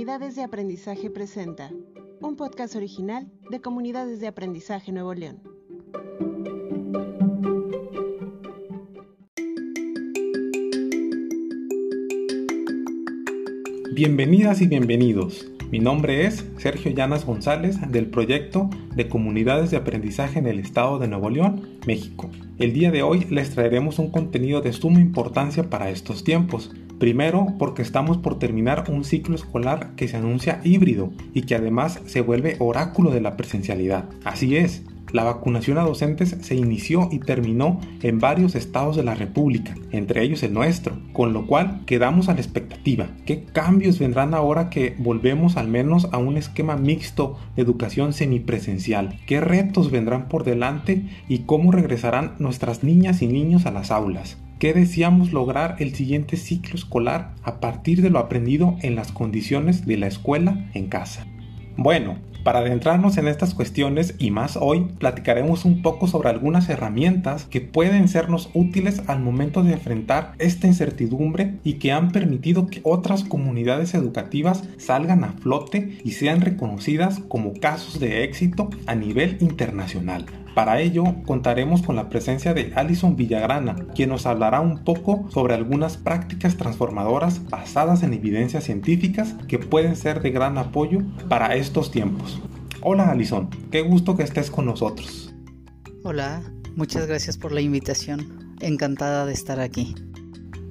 Comunidades de Aprendizaje presenta un podcast original de Comunidades de Aprendizaje Nuevo León. Bienvenidas y bienvenidos. Mi nombre es Sergio Llanas González del proyecto de Comunidades de Aprendizaje en el Estado de Nuevo León, México. El día de hoy les traeremos un contenido de suma importancia para estos tiempos, Primero, porque estamos por terminar un ciclo escolar que se anuncia híbrido y que además se vuelve oráculo de la presencialidad. Así es, la vacunación a docentes se inició y terminó en varios estados de la República, entre ellos el nuestro, con lo cual quedamos a la expectativa. ¿Qué cambios vendrán ahora que volvemos al menos a un esquema mixto de educación semipresencial? ¿Qué retos vendrán por delante y cómo regresarán nuestras niñas y niños a las aulas? ¿Qué deseamos lograr el siguiente ciclo escolar a partir de lo aprendido en las condiciones de la escuela en casa? Bueno, para adentrarnos en estas cuestiones y más hoy, platicaremos un poco sobre algunas herramientas que pueden sernos útiles al momento de enfrentar esta incertidumbre y que han permitido que otras comunidades educativas salgan a flote y sean reconocidas como casos de éxito a nivel internacional. Para ello contaremos con la presencia de Alison Villagrana, quien nos hablará un poco sobre algunas prácticas transformadoras basadas en evidencias científicas que pueden ser de gran apoyo para estos tiempos. Hola Alison, qué gusto que estés con nosotros. Hola, muchas gracias por la invitación. Encantada de estar aquí.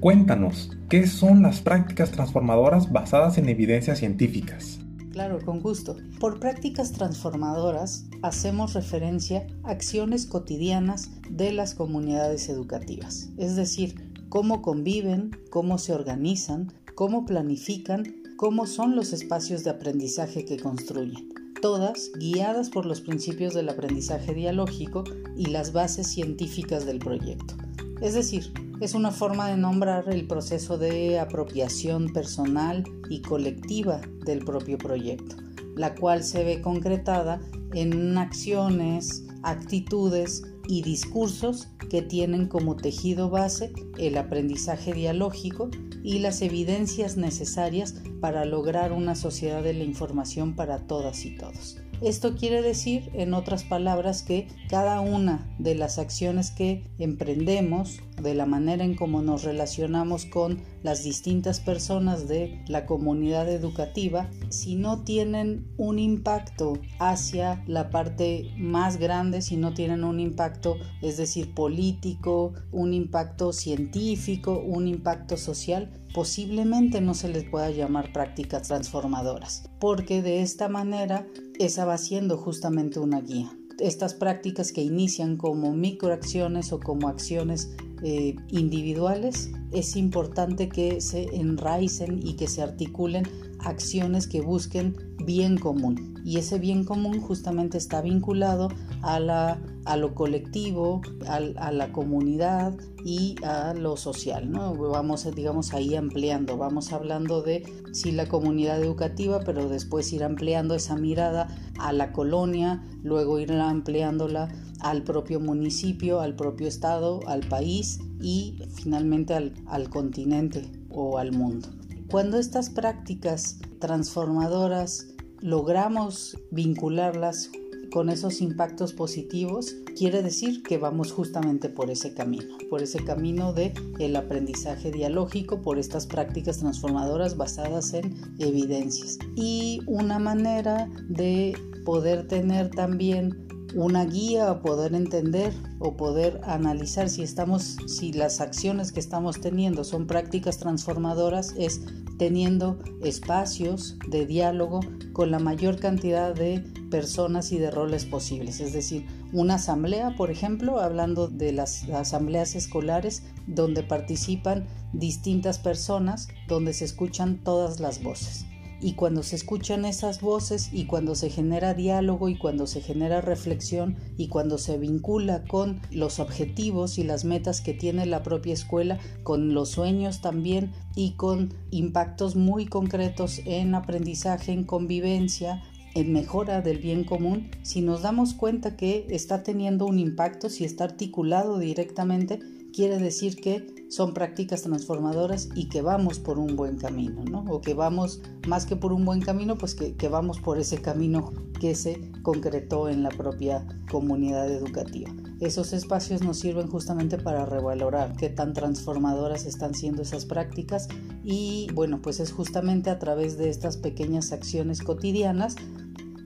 Cuéntanos, ¿qué son las prácticas transformadoras basadas en evidencias científicas? Claro, con gusto. Por prácticas transformadoras hacemos referencia a acciones cotidianas de las comunidades educativas, es decir, cómo conviven, cómo se organizan, cómo planifican, cómo son los espacios de aprendizaje que construyen, todas guiadas por los principios del aprendizaje dialógico y las bases científicas del proyecto. Es decir, es una forma de nombrar el proceso de apropiación personal y colectiva del propio proyecto, la cual se ve concretada en acciones, actitudes y discursos que tienen como tejido base el aprendizaje dialógico y las evidencias necesarias para lograr una sociedad de la información para todas y todos. Esto quiere decir, en otras palabras, que cada una de las acciones que emprendemos, de la manera en cómo nos relacionamos con las distintas personas de la comunidad educativa, si no tienen un impacto hacia la parte más grande, si no tienen un impacto, es decir, político, un impacto científico, un impacto social, posiblemente no se les pueda llamar prácticas transformadoras, porque de esta manera esa va siendo justamente una guía. Estas prácticas que inician como microacciones o como acciones eh, individuales, es importante que se enraicen y que se articulen acciones que busquen bien común. Y ese bien común justamente está vinculado a, la, a lo colectivo, a, la comunidad y a lo social. ¿no? Vamos, digamos, ahí ampliando, vamos hablando de sí la comunidad educativa, pero después ir ampliando esa mirada a la colonia, luego ir ampliándola al propio municipio, al propio estado, al país y finalmente al, al continente o al mundo. Cuando estas prácticas transformadoras logramos vincularlas con esos impactos positivos, quiere decir que vamos justamente por ese camino, por ese camino de el aprendizaje dialógico, por estas prácticas transformadoras basadas en evidencias. Y una manera de poder tener también una guía o poder entender o poder analizar si estamos si las acciones que estamos teniendo son prácticas transformadoras es teniendo espacios de diálogo con la mayor cantidad de personas y de roles posibles, es decir, una asamblea, por ejemplo, hablando de las asambleas escolares donde participan distintas personas, donde se escuchan todas las voces y cuando se escuchan esas voces y cuando se genera diálogo y cuando se genera reflexión y cuando se vincula con los objetivos y las metas que tiene la propia escuela, con los sueños también y con impactos muy concretos en aprendizaje, en convivencia, en mejora del bien común, si nos damos cuenta que está teniendo un impacto, si está articulado directamente, quiere decir que son prácticas transformadoras y que vamos por un buen camino, ¿no? O que vamos, más que por un buen camino, pues que, que vamos por ese camino que se concretó en la propia comunidad educativa. Esos espacios nos sirven justamente para revalorar qué tan transformadoras están siendo esas prácticas y bueno, pues es justamente a través de estas pequeñas acciones cotidianas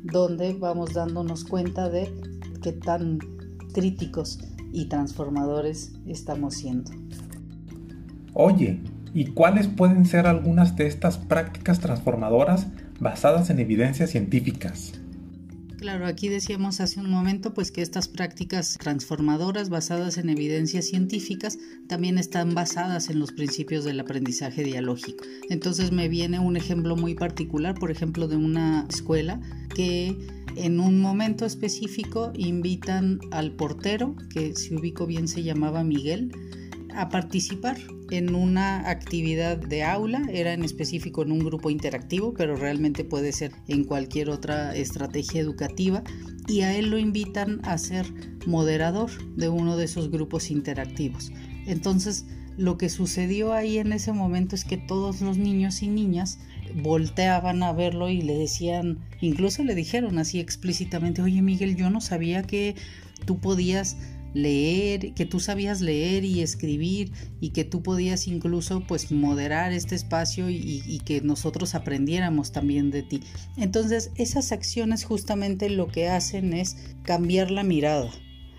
donde vamos dándonos cuenta de qué tan críticos y transformadores estamos siendo. Oye, ¿y cuáles pueden ser algunas de estas prácticas transformadoras basadas en evidencias científicas? Claro, aquí decíamos hace un momento pues que estas prácticas transformadoras basadas en evidencias científicas también están basadas en los principios del aprendizaje dialógico. Entonces me viene un ejemplo muy particular, por ejemplo, de una escuela que en un momento específico invitan al portero, que si ubico bien se llamaba Miguel, a participar en una actividad de aula, era en específico en un grupo interactivo, pero realmente puede ser en cualquier otra estrategia educativa, y a él lo invitan a ser moderador de uno de esos grupos interactivos. Entonces, lo que sucedió ahí en ese momento es que todos los niños y niñas volteaban a verlo y le decían, incluso le dijeron así explícitamente, oye Miguel, yo no sabía que tú podías leer, que tú sabías leer y escribir y que tú podías incluso pues moderar este espacio y, y, que nosotros aprendiéramos también de ti. Entonces esas acciones justamente lo que hacen es cambiar la mirada,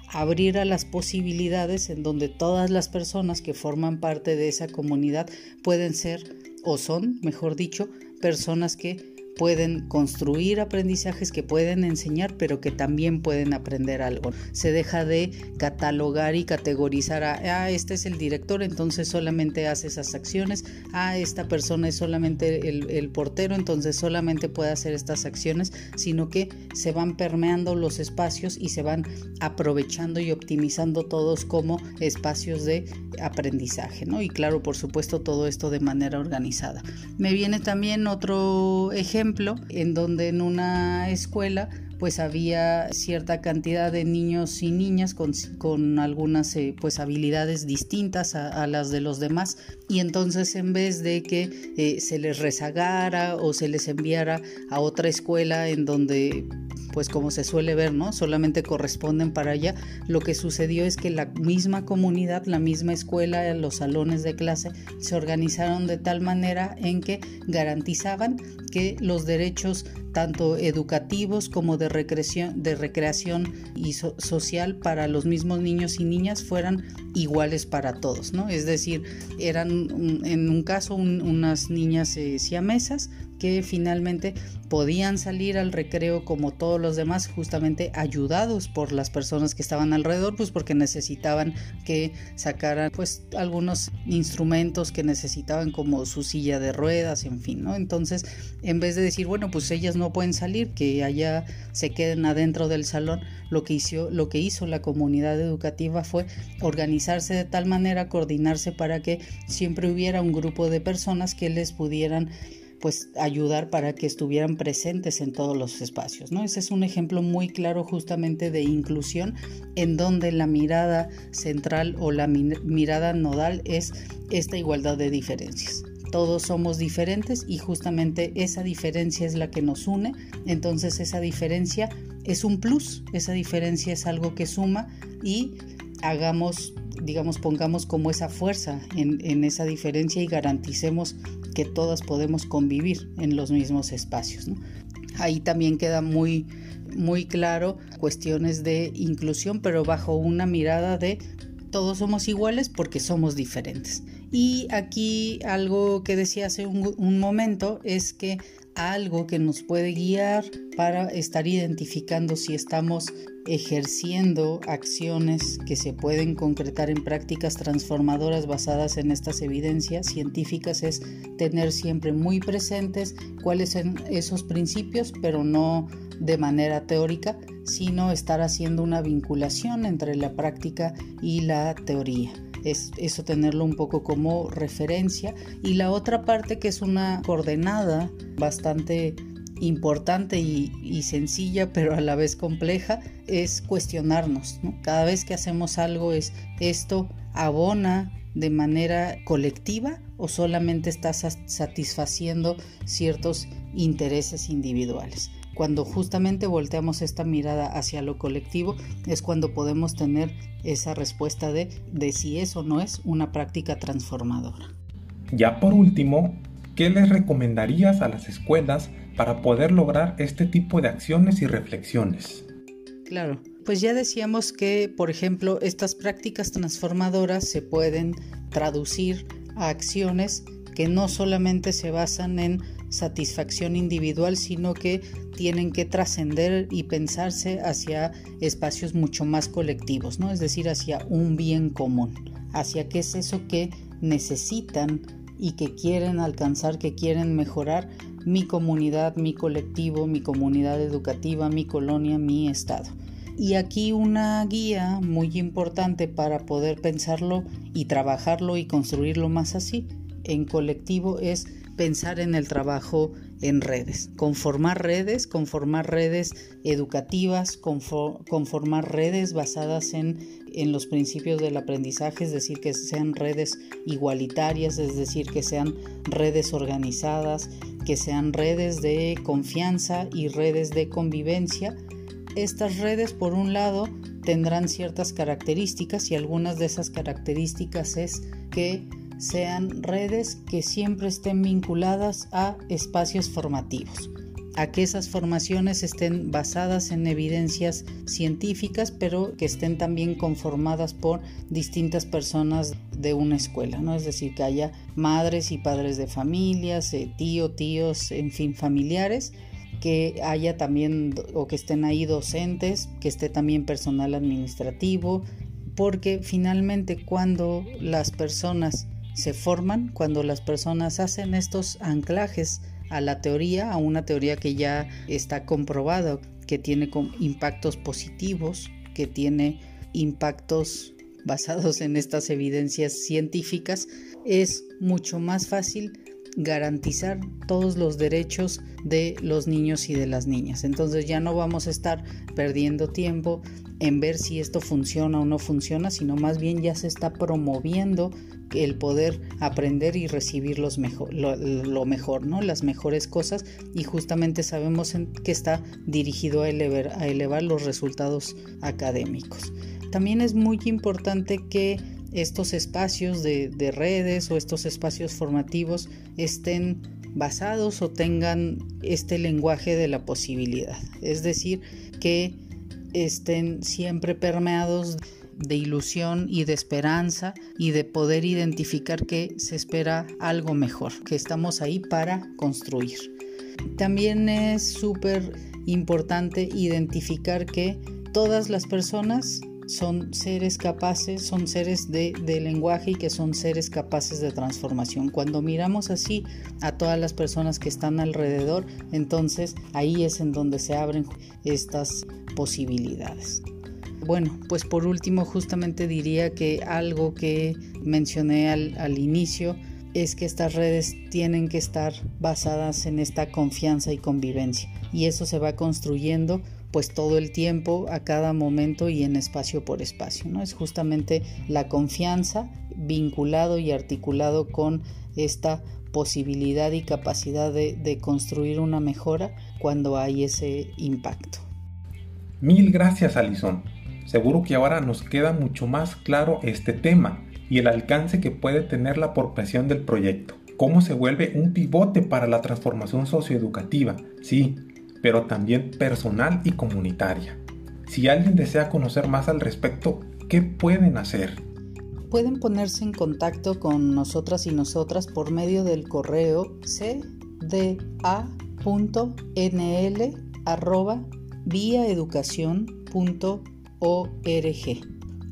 abrir a las posibilidades en donde todas las personas que forman parte de esa comunidad pueden ser o son, mejor dicho, personas que pueden construir aprendizajes que pueden enseñar, pero que también pueden aprender algo. Se deja de catalogar y categorizar a, ah, este es el director, entonces solamente hace esas acciones, ah, esta persona es solamente el, el portero, entonces solamente puede hacer estas acciones, sino que se van permeando los espacios y se van aprovechando y optimizando todos como espacios de aprendizaje, ¿no? Y claro, por supuesto, todo esto de manera organizada. Me viene también otro ejemplo en donde en una escuela pues había cierta cantidad de niños y niñas con, con algunas eh, pues habilidades distintas a, las de los demás y entonces en vez de que eh, se les rezagara o se les enviara a otra escuela en donde pues como se suele ver, ¿no? Solamente corresponden para allá. Lo que sucedió es que la misma comunidad, la misma escuela, los salones de clase se organizaron de tal manera en que garantizaban que los derechos tanto educativos como de recreación, de recreación y social para los mismos niños y niñas fueran iguales para todos, ¿no? Es decir, eran en un caso unas niñas eh, siamesas que finalmente podían salir al recreo como todos los demás, justamente ayudados por las personas que estaban alrededor, pues porque necesitaban que sacaran pues algunos instrumentos que necesitaban como su silla de ruedas, en fin, ¿no? Entonces, en vez de decir, bueno, pues ellas no pueden salir, que allá se queden adentro del salón, lo que hizo, lo que hizo la comunidad educativa fue organizarse de tal manera, coordinarse para que siempre hubiera un grupo de personas que les pudieran pues ayudar para que estuvieran presentes en todos los espacios, ¿no? Ese es un ejemplo muy claro justamente de inclusión en donde la mirada central o la mirada nodal es esta igualdad de diferencias todos somos diferentes y justamente esa diferencia es la que nos une. Entonces esa diferencia es un plus, esa diferencia es algo que suma y hagamos, digamos, pongamos como esa fuerza en, en esa diferencia y garanticemos que todas podemos convivir en los mismos espacios. Ahí también queda muy, muy claro cuestiones de inclusión, pero bajo una mirada de todos somos iguales porque somos diferentes. Y aquí algo que decía hace un, un momento es que algo que nos puede guiar para estar identificando si estamos ejerciendo acciones que se pueden concretar en prácticas transformadoras basadas en estas evidencias científicas es tener siempre muy presentes cuáles son esos principios, pero no de manera teórica, sino estar haciendo una vinculación entre la práctica y la teoría es eso tenerlo un poco como referencia. Y la otra parte que es una coordenada bastante importante y, sencilla, pero a la vez compleja, es cuestionarnos. Cada vez que hacemos algo es esto abona de manera colectiva o solamente está satisfaciendo ciertos intereses individuales. Cuando justamente volteamos esta mirada hacia lo colectivo es cuando podemos tener esa respuesta de, de si es o no es una práctica transformadora. Ya por último, ¿qué les recomendarías a las escuelas para poder lograr este tipo de acciones y reflexiones? Claro, pues ya decíamos que, por ejemplo, estas prácticas transformadoras se pueden traducir a acciones que no solamente se basan en satisfacción individual, sino que tienen que trascender y pensarse hacia espacios mucho más colectivos, ¿no? Es decir, hacia un bien común, hacia qué es eso que necesitan y que quieren alcanzar, que quieren mejorar mi comunidad, mi colectivo, mi comunidad educativa, mi colonia, mi estado. Y aquí una guía muy importante para poder pensarlo y trabajarlo y construirlo más así en colectivo es pensar en el trabajo en redes, conformar redes, conformar redes educativas, conformar redes basadas en, en los principios del aprendizaje, es decir, que sean redes igualitarias, es decir, que sean redes organizadas, que sean redes de confianza y redes de convivencia. Estas redes, por un lado, tendrán ciertas características y algunas de esas características es que sean redes que siempre estén vinculadas a espacios formativos, a que esas formaciones estén basadas en evidencias científicas, pero que estén también conformadas por distintas personas de una escuela, ¿no? Es decir, que haya madres y padres de familias, eh, tío, tíos, en fin, familiares, que haya también o que estén ahí docentes, que esté también personal administrativo, porque finalmente cuando las personas se forman cuando las personas hacen estos anclajes a la teoría, a una teoría que ya está comprobada, que tiene impactos positivos, que tiene impactos basados en estas evidencias científicas, es mucho más fácil garantizar todos los derechos de los niños y de las niñas. Entonces ya no vamos a estar perdiendo tiempo en ver si esto funciona o no funciona, sino más bien ya se está promoviendo el poder aprender y recibir los mejor, lo, mejor, ¿no? las mejores cosas y justamente sabemos que está dirigido a elevar, a elevar los resultados académicos. También es muy importante que estos espacios de redes o estos espacios formativos estén basados o tengan este lenguaje de la posibilidad, es decir, que estén siempre permeados de ilusión y de esperanza y de poder identificar que se espera algo mejor, que estamos ahí para construir. También es súper importante identificar que todas las personas son seres capaces, son seres de, de, lenguaje y que son seres capaces de transformación. Cuando miramos así a todas las personas que están alrededor, entonces ahí es en donde se abren estas posibilidades. Bueno, pues por último justamente diría que algo que mencioné al, inicio es que estas redes tienen que estar basadas en esta confianza y convivencia y eso se va construyendo pues todo el tiempo, a cada momento y en espacio por espacio, ¿no? Es justamente la confianza vinculado y articulado con esta posibilidad y capacidad de, de construir una mejora cuando hay ese impacto. Mil gracias, Alison. Seguro que ahora nos queda mucho más claro este tema y el alcance que puede tener la apropiación del proyecto. Cómo se vuelve un pivote para la transformación socioeducativa, sí, pero también personal y comunitaria. Si alguien desea conocer más al respecto, ¿qué pueden hacer? Pueden ponerse en contacto con nosotras y nosotras por medio del correo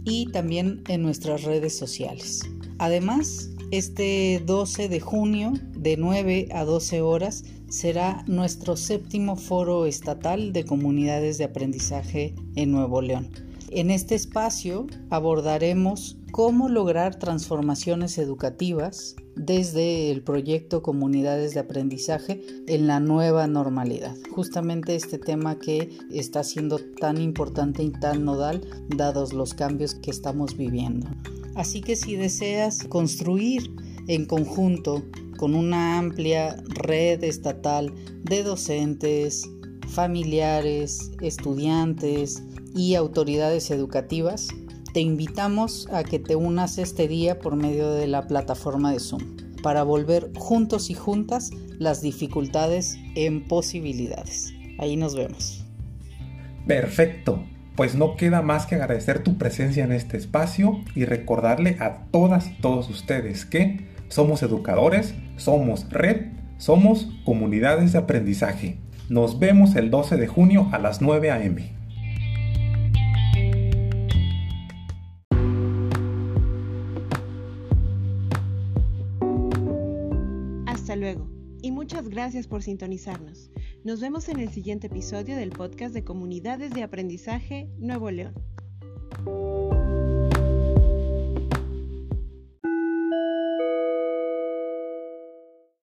y también en nuestras redes sociales. Además, este 12 de junio de 9 a 12 horas será nuestro séptimo foro estatal de comunidades de aprendizaje en Nuevo León. En este espacio abordaremos cómo lograr transformaciones educativas desde el proyecto Comunidades de Aprendizaje en la nueva normalidad. Justamente este tema que está siendo tan importante y tan nodal dados los cambios que estamos viviendo. Así que si deseas construir en conjunto con una amplia red estatal de docentes, familiares, estudiantes y autoridades educativas, te invitamos a que te unas este día por medio de la plataforma de Zoom para volver juntos y juntas las dificultades en posibilidades. Ahí nos vemos. Perfecto. Pues no queda más que agradecer tu presencia en este espacio y recordarle a todas y todos ustedes que somos educadores, somos red, somos comunidades de aprendizaje. Nos vemos el 12 de junio a las 9 a.m. gracias por sintonizarnos. Nos vemos en el siguiente episodio del podcast de Comunidades de Aprendizaje Nuevo León.